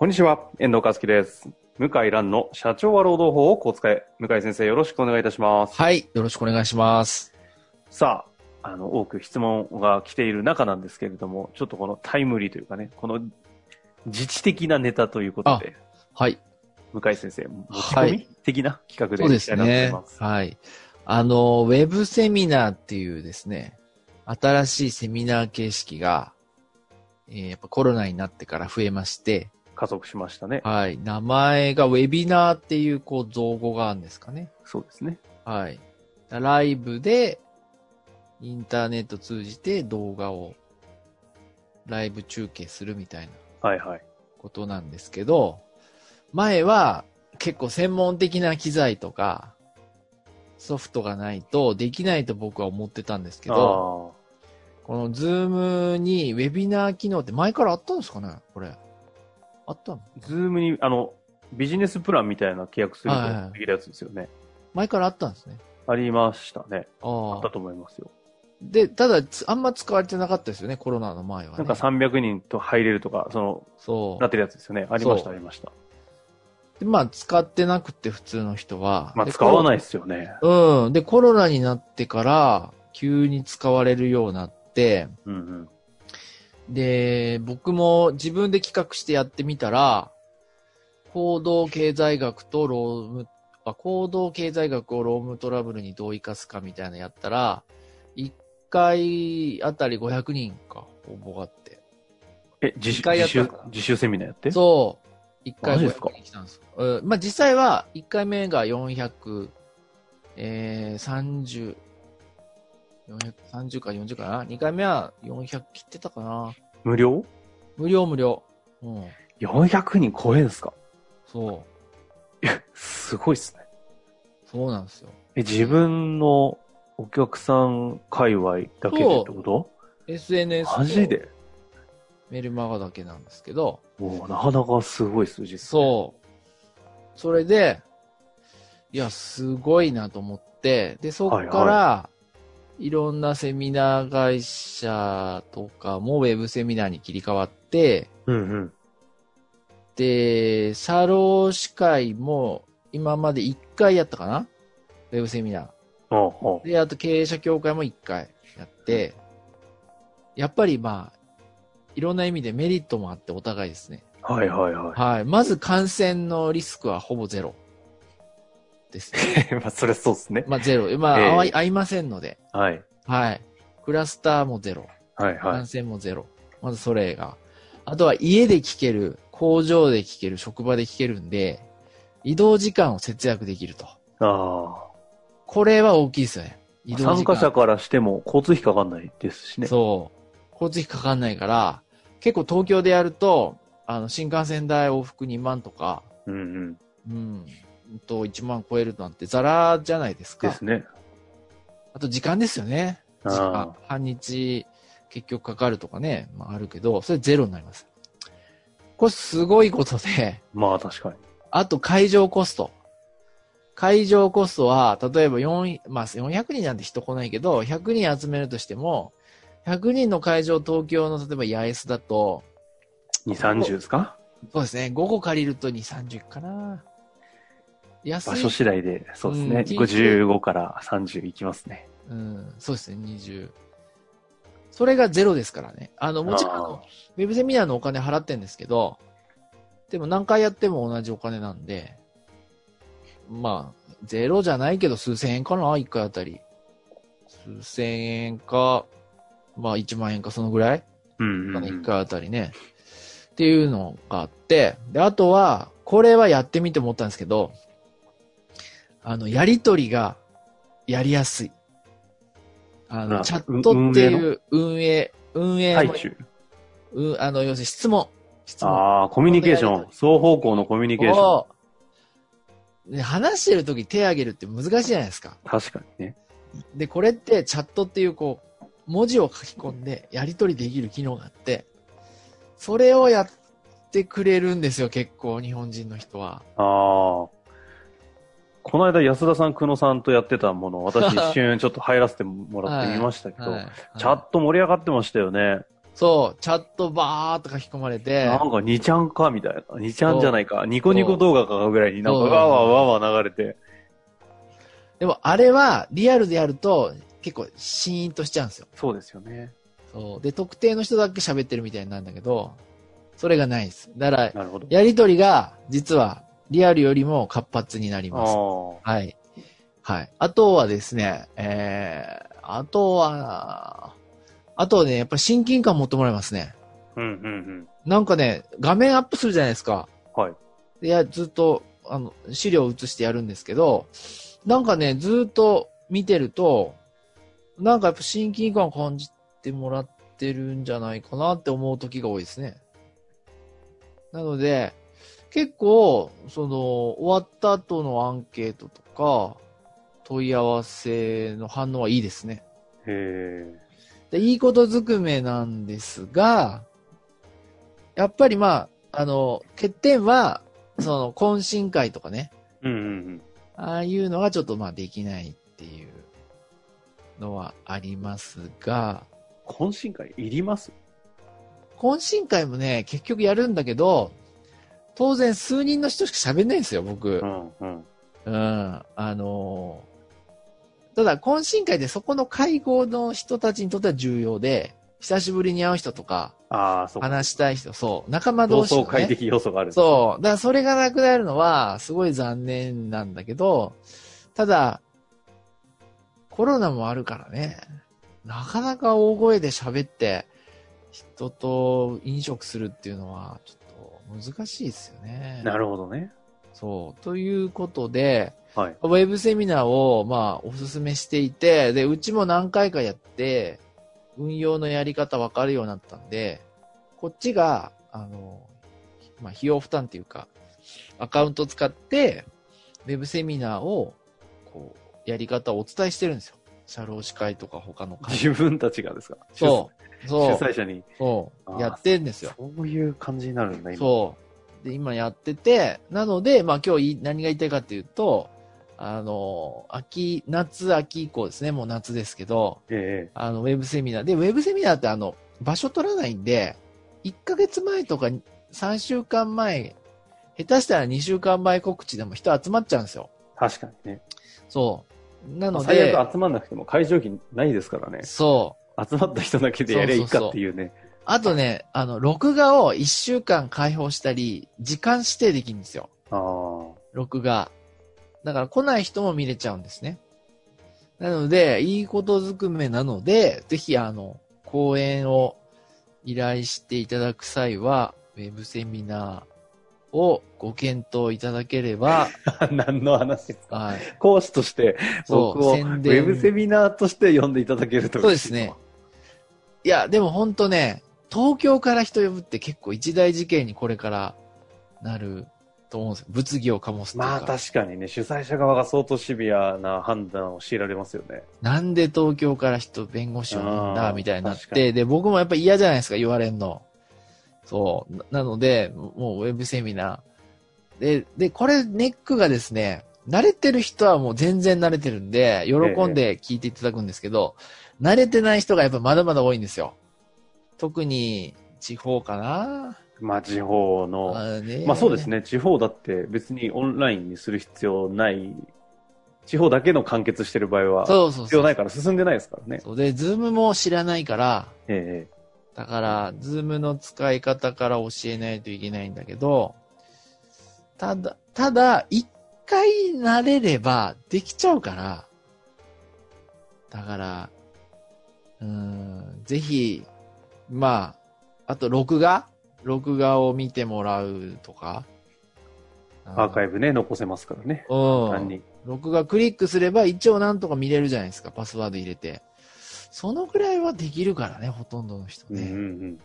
こんにちは、遠藤和樹です。向井蘭の社長は労働法をこう使え。向井先生よろしくお願いいたします。はい。よろしくお願いします。さあ、あの、多く質問が来ている中なんですけれども、ちょっとこのタイムリーというかね、この自治的なネタということで、はい。向井先生、持ち込みはい的な企画でそうでいきたいなと思いすねます。。はい。あの、ウェブセミナーっていうですね、新しいセミナー形式が、えーやっぱコロナになってから増えまして、加速しましたね。はい。名前がウェビナーっていう、こう、造語があるんですかね。そうですね。はい。ライブで、インターネット通じて動画をライブ中継するみたいなはいはい。ことなんですけど、前は結構専門的な機材とか、ソフトがないとできないと僕は思ってたんですけど、この Zoom にウェビナー機能って前からあったんですかねこれ。あったの？ Zoom に、あの、ビジネスプランみたいな契約するはいはいとできるやつですよね。前からあったんですね。ありましたね。あああった。と思いますよ。で、ただ、つあんま使われてなかったですよね、コロナの前は、ね。なんか300人と入れるとか、その、そうなってるやつですよね。ありました、そうありました。で、まあ、使ってなくて普通の人は。まあ、で使わないですよね。うん。で、コロナになってから、急に使われるようになって、うんうん。で、僕も自分で企画してやってみたら、行動経済学とローム、あ行動経済学をロームトラブルにどう生かすかみたいなのやったら、1回あたり500人か、応募があって。え、自習自習セミナーやって？そう。1回マジですか？500人来たんです。うんまあ実際は、1回目が400、えー、30、430か40かな ?2 回目は400切ってたかな無料？無料無料。うん。?400 人超えんすか？そう。すごいっすね。そうなんですよ。え、自分のお客さん界隈だけでってこと？SNS とマジで？メルマガだけなんですけど、もうなかなかすごい数字ね。そう。それで、いや、すごいなと思って、で、そっから、、はいろんなセミナー会社とかもウェブセミナーに切り替わって、うんうん。で、社労士会も今まで1回やったかな？ウェブセミナー。ああ、あで、あと経営者協会も1回やって、やっぱりまあ、いろんな意味でメリットもあってお互いですね。あはいはいははい。まず感染のリスクはほぼゼロです。まあ、それそうっすね。まあゼロ。まあ、ええ合い合いませんので。はい。はい。クラスターもゼロ。はいはい感。染もゼロ。まずそれが。あとは家で聞ける、工場で聞ける、職場で聞けるんで、移動時間を節約できると。あこれは大きいですよね。移あ。動時間。参加者からしても交通費かかんないですしね。そう。交通費かかんないから、結構東京でやると、あの、新幹線代往復2万とか、うんうん。うん、と1万超えるなんてザラじゃないですか。ですね。あと時間ですよね。時あ間。半日結局かかるとかね、まああるけど、それゼロになります。これすごいことで、まあ確かに。あと会場コスト。会場コストは、例えば4、まあ400人なんて人来ないけど、100人集めるとしても、100人の会場東京の例えば八重洲だと、2、30ですか？そうですね、5個借りると2、30かな。安い。場所次第で、そうですね。うん55から30いきますね。うん、そうですね、20。それがゼロですからね。あの、もちろんあのあ、ウェブセミナーのお金払ってんですけど、でも何回やっても同じお金なんで、まあ、ゼロじゃないけど数千円かな、一回あたり。数千円か、まあ一万円かそのぐらいうんうん、う一ん。回あたりね。っていうのがあって、で、あとは、これはやってみて思ったんですけど、あの、やりとりがやりやすい。あの、あチャットっていう運営、運営も、最中。うあの、要するに質問。質問。ああ、コミュニケーション。双方向のコミュニケーション。をね話してる時手挙げるって難しいじゃないですか。確かにね。で、これってチャットっていうこう、文字を書き込んでやり取りできる機能があって、それをやってくれるんですよ、結構、日本人の人は。ああ。この間安田さん、久野さんとやってたものを 私一瞬ちょっと入らせてもらってみましたけど、はいチャット盛り上がってましたよね。そう、チャットバーっと書き込まれて、なんか2ちゃんかみたいな。2ちゃんじゃないか。ニコニコ動画かぐらいになんかわーわーわーわー流れて。でもあれはリアルでやると結構シーンとしちゃうんですよ。そうですよね。そう。で、特定の人だけ喋ってるみたいになるんだけど、それがないです。だから。やりとりが実はリアルよりも活発になりあます。あ。はい。はい。あとはですね、えー、あとは、あとね、やっぱり親近感持ってもらいますね。うんうんうん。なんかね、画面アップするじゃないですか。はい。でいや、ずっと、あの、資料を映してやるんですけど、なんかね、ずっと見てると、なんかやっぱ親近感感じてもらってるんじゃないかなって思う時が多いですね。なので、結構、その、終わった後のアンケートとか、問い合わせの反応はいいですね。へえ。で、いいことずくめなんですが、やっぱりまあ、あの、欠点は、その、懇親会とかね、うんうんうん。ああいうのがちょっとまあできないっていうのはありますが、懇親会いります？懇親会もね、結局やるんだけど、当然数人の人しか喋んないんですよ、僕う。んうん。うん。あのーただ懇親会でそこの会合の人たちにとっては重要で、久しぶりに会う人とか、ああ、そうか。話したい人、そう、仲間同同士の、ね。窓会的要素がある。そう。だからそれがなくなるのは、すごい残念なんだけど、ただ、コロナもあるからね、なかなか大声で喋って、人と飲食するっていうのは、ちょっと難しいですよね。なるほどね。そう。ということで、はい。ウェブセミナーを、まあ、おすすめしていて、で、うちも何回かやって、運用のやり方分かるようになったんで、こっちが、あの、まあ、費用負担っていうか、アカウント使って、ウェブセミナーを、こう、やり方をお伝えしてるんですよ。社労士会とか他の会。自分たちがですか？そう。主そう。催者に。そう。やってんですよ。そういう感じになるんだ、今。そう。で、今やってて、なので、まあ今日い何が言いたいかっていうと、あの、秋、夏、秋以降ですね、もう夏ですけど、ええあの、ウェブセミナー。で、ウェブセミナーってあの、場所取らないんで、1ヶ月前とか3週間前、下手したら2週間前告知でも人集まっちゃうんですよ。確かにね。そう。なの最で、悪集まんなくても会場費ないですからね。そう。集まった人だけでやりゃいいかっていうね。あとね、あの、録画を1週間開放したり、時間指定できるんですよ。ああ。録画。だから来ない人も見れちゃうんですね。なので、いいことずくめなので、ぜひあの、講演を依頼していただく際は、ウェブセミナーをご検討いただければ、何の話ですか？はい。講師として僕をウェブセミナーとして呼んでいただけるとそうですね。いや、でも本当ね、東京から人呼ぶって結構一大事件にこれからなると思うんですよ。物議を醸す。まあ確かにね、主催者側が相当シビアな判断を強いられますよね。なんで東京から人、弁護士を呼んだみたいになって、で、僕もやっぱ嫌じゃないですか、言われんの。そう。ななので、もうウェブセミナー。で、で、これネックがですね、慣れてる人はもう全然慣れてるんで、喜んで聞いていただくんですけど、慣れてない人がやっぱまだまだ多いんですよ。特に地方かな。まあ地方の、あねまあそうです。ね、地方だって別にオンラインにする必要ない、地方だけの完結してる場合は、そうそうそう。必要ないから進んでないですからね。そうで、 Zoom も知らないから、ええだから、 Zoom の使い方から教えないといけないんだけど、ただ、ただ、一回慣れればできちゃうから、だから、うーん、ぜひ、まあ、あと録画？録画を見てもらうとか。アーカイブ。ブね、残せますからね。うん。単に。録画クリックすれば一応なんとか見れるじゃないですか、パスワード入れて。そのぐらいはできるからね、ほとんどの人うんうんね。うん。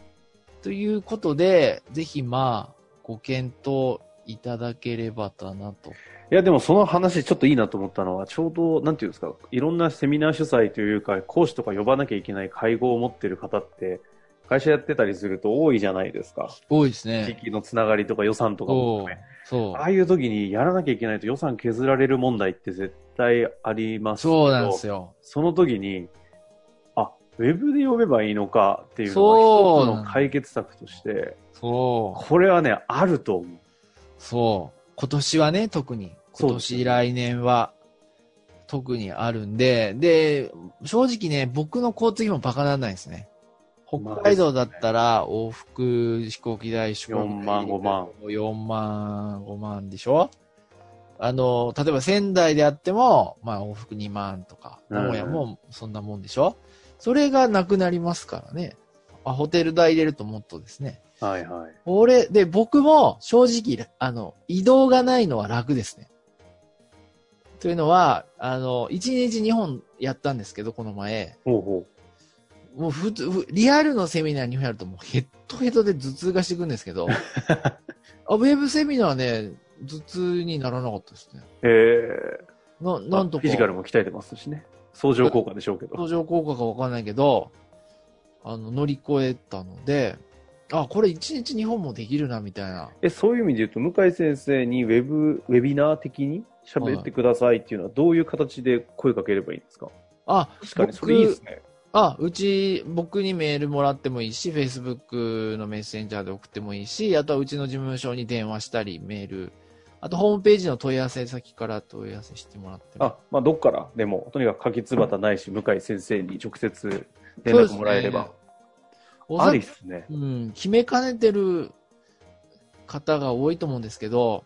ということで、ぜひまあ、ご検討いただければとなと。いや、でもその話ちょっといいなと思ったのは、ちょうど、なんていうんですか、いろんなセミナー主催というか、講師とか呼ばなきゃいけない会合を持ってる方って、会社やってたりすると多いじゃないですか。多いです地ね。域のつながりとか予算とかも含め。。そうあ。あいう時にやらなきゃいけないと予算削られる問題って絶対ありますそうなんですよ。その時に、あ、ウェブで呼べばいいのかっていうのが一つの解決策として、そう。これはね、あると思う。そう。今年はね、特に。今年、来年は、特にあるんで、で、正直ね、僕の交通費もバカなんないですね。北海道だったら、往復飛行機代、飛行機代4万5万。4万、5万でしょ？あの、例えば仙台であっても、まあ往復2万とか、うん名古屋もそんなもんでしょ？それがなくなりますからね。あ、ホテル代入れるともっとですね。はいはい。俺、で、僕も正直、あの、移動がないのは楽ですね。というのは、あの、1日2本やったんですけど、この前。ほうほもう普通、ふリアルのセミナーにやるともうヘッドヘッドで頭痛がしてくるんですけど、あウェブセミナーね、頭痛にならなかったですね。う。えな、ー、なんとか。フィジカルも鍛えてますしね。相乗効果でしょうけど。相乗効果かわかんないけど、あの、乗り越えたので、あ、これ1日2本もできるな、みたいな。え、そういう意味で言うと、向井先生にウェブ、ウェビナー的に喋ってくださいっていうのは、どういう形で声かければいいんですか？あ、確かに、それいいですね。あ、うち、僕にメールもらってもいいし、Facebook のメッセンジャーで送ってもいいし、あとはうちの事務所に電話したり、メール、あとホームページの問い合わせ先から問い合わせしてもらっても。あ、まあ、どっから？でも、とにかく柿つばたないし、向井先生に直接連絡もらえれば。おそらくありっすね。うん、決めかねてる方が多いと思うんですけど、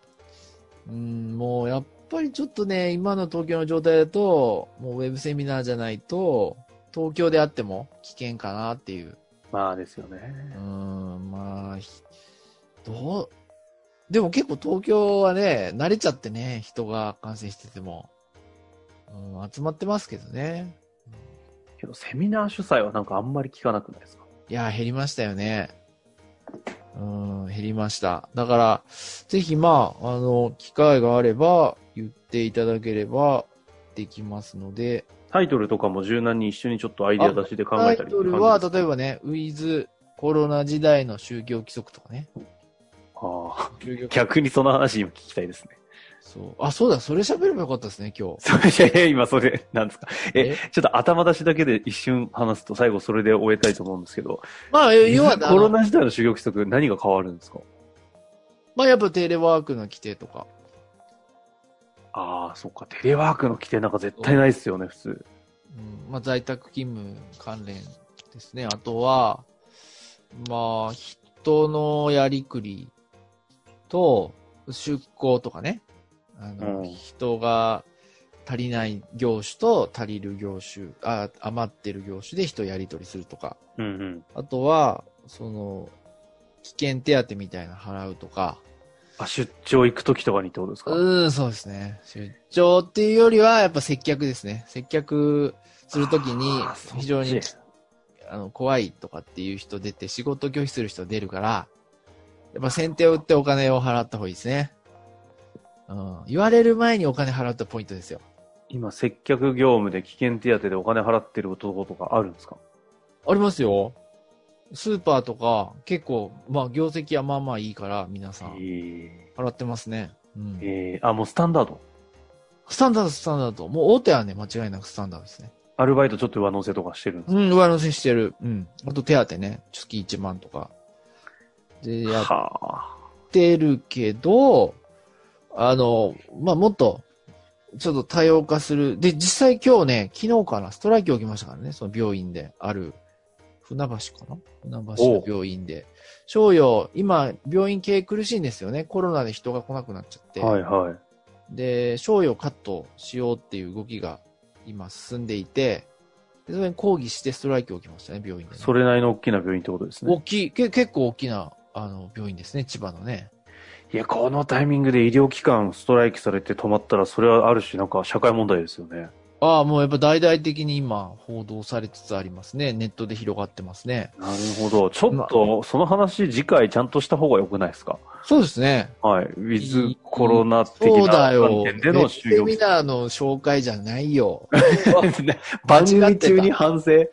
うん、もうやっぱりちょっとね、今の東京の状態だと、もうウェブセミナーじゃないと、東京であっても危険かなっていう。まあですよね。うん、まあ、ひどう、でも結構東京はね、慣れちゃってね、人が感染してても、うん、集まってますけどね。けど、セミナー主催はなんかあんまり聞かなくないですか？いや、減りましたよね。うん、減りました。だから、ぜひまあ、あの、機会があれば、言っていただければ、できますので、タイトルとかも柔軟に一緒にちょっとアイデア出しで考タイえたりトルは、ば、例えばね、ウィズコロナ時代の宗教規則とかね。ああ逆にその話今聞きたいですね。そう。あ、そうだ、それ喋ればよかったですね、今日。それ、いや今それ、なんですか。ええ、ちょっと頭出しだけで一瞬話すと最後それで終えたいと思うんですけど、まあ、要は、コロナ時代の修行規則何が変わるんですか？まあ、やっぱテレワークの規定とか。ああ、そっか。テレワークの規定なんか絶対ないっすよね、普通。うん、まあ、在宅勤務関連ですね。あとは、まあ、人のやりくりと、出向とかね。あの、うん人が足りない業種と足りる業種、あ、余ってる業種で人やり取りするとか。うんうん。あとは、その、危険手当みたいな払うとか。あ、出張行くときとかにってことですか？うーん、そうですね。出張っていうよりは、やっぱ接客ですね。接客するときに非常にあの怖いとかっていう人出て、仕事拒否する人出るから、やっぱ先手を打ってお金を払った方がいいですね。うん。言われる前にお金払うってポイントですよ。今、接客業務で危険手当でお金払ってる男とかあるんですか？ありますよ。スーパーとか、結構、まあ、業績はまあまあいいから、皆さん、え払ってますね。うんー、。えー、あ、もうスタンダード？スタンダード、スタンダード。もう大手はね、間違いなくスタンダードですね。アルバイトちょっと上乗せとかしてるんですうん、上乗せしてる。うん。あと手当ね、月1万とか。で、やってるけど、あの、まあ、もっと、ちょっと多様化する。で、実際今日ね、昨日かな、ストライキ起きましたからね、その病院で、ある、船橋かな？船橋の病院で。商用、今、病院系苦しいんですよね。コロナで人が来なくなっちゃって。いはい。で、賞与カットしようっていう動きが今進んでいて、でそれに抗議してストライキ起きましたね、病院で、ね。それなりの大きな病院ってことですね大。きい、け結構大きな、あの、病院ですね、千葉のね。いや、このタイミングで医療機関ストライキされて止まったら、それはある種なんか社会問題ですよね。ああ、もうやっぱ大々的に今報道されつつありますね。ネットで広がってますね。なるほど。ちょっと、その話次回ちゃんとした方が良くないですか？そうですね。はい。ウィズコロナ的な。観点での就業セミナーの紹介じゃないよ。番組中に反省。い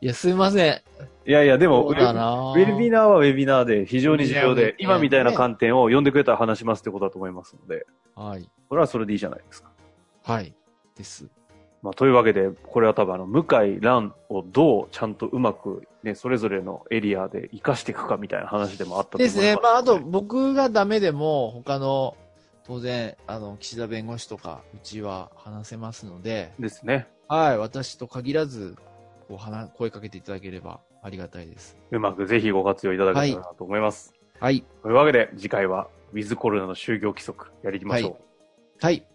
や、すいません。いやいや、でも、ウェビナーはウェビナーで非常に重要で、今みたいな観点を呼んでくれたら話しますってことだと思いますので、はい。それはそれでいいじゃないですか。はい。です。まあ、というわけで、これは多分あの、向井蘭をどうちゃんとうまくね、それぞれのエリアで活かしていくかみたいな話でもあったと思いますす。でね。まあ、あと、僕がダメでも、他の、当然、あの、岸田弁護士とか、うちは話せますので、ですね。はい。私と限らず、こう、話、声かけていただければありがたいです。うまくぜひご活用いただけたらなと思います。はい。というわけで、次回は、ウィズコロナの就業規則、やりましょう。はい。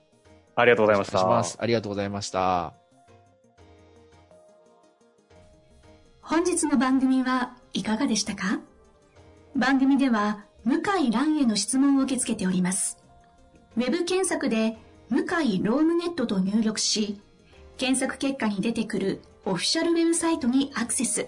ありがとうございました。します。ありがとうございました。本日の番組はいかがでしたか？番組では向井蘭への質問を受け付けております。ウェブ検索で向井ロームネットと入力し、検索結果に出てくるオフィシャルウェブサイトにアクセス。